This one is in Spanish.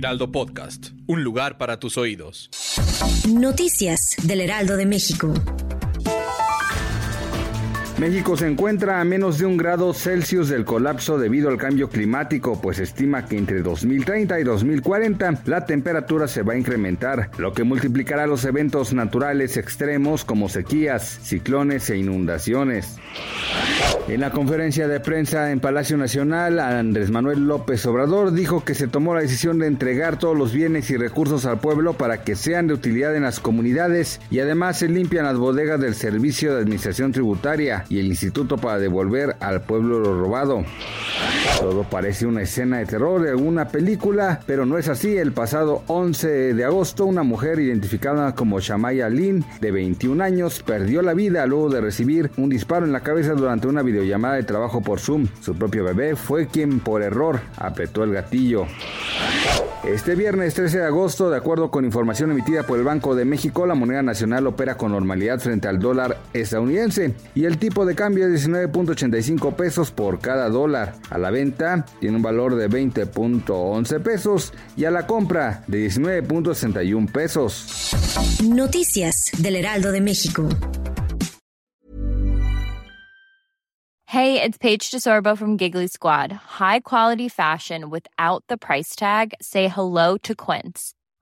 Heraldo Podcast, un lugar para tus oídos. Noticias del Heraldo de México. México se encuentra a menos de un grado Celsius del colapso debido al cambio climático, pues estima que entre 2030 y 2040 la temperatura se va a incrementar, lo que multiplicará los eventos naturales extremos como sequías, ciclones e inundaciones. En la conferencia de prensa en Palacio Nacional, Andrés Manuel López Obrador dijo que se tomó la decisión de entregar todos los bienes y recursos al pueblo para que sean de utilidad en las comunidades y además se limpian las bodegas del Servicio de Administración Tributaria y el instituto para devolver al pueblo lo robado. Todo parece una escena de terror de alguna película, pero no es así. El pasado 11 de agosto, una mujer identificada como Shamaya Lin, de 21 años, perdió la vida luego de recibir un disparo en la cabeza durante una videollamada de trabajo por Zoom. Su propio bebé fue quien por error apretó el gatillo. Este viernes 13 de agosto, de acuerdo con información emitida por el Banco de México, la moneda nacional opera con normalidad frente al dólar estadounidense y el tipo de cambio es 19.85 pesos por cada dólar. A la venta tiene un valor de 20.11 pesos y a la compra de 19.61 pesos. Noticias del Heraldo de México. Hey, it's Paige DeSorbo from Giggly Squad. High quality fashion without the price tag. Say hello to Quince.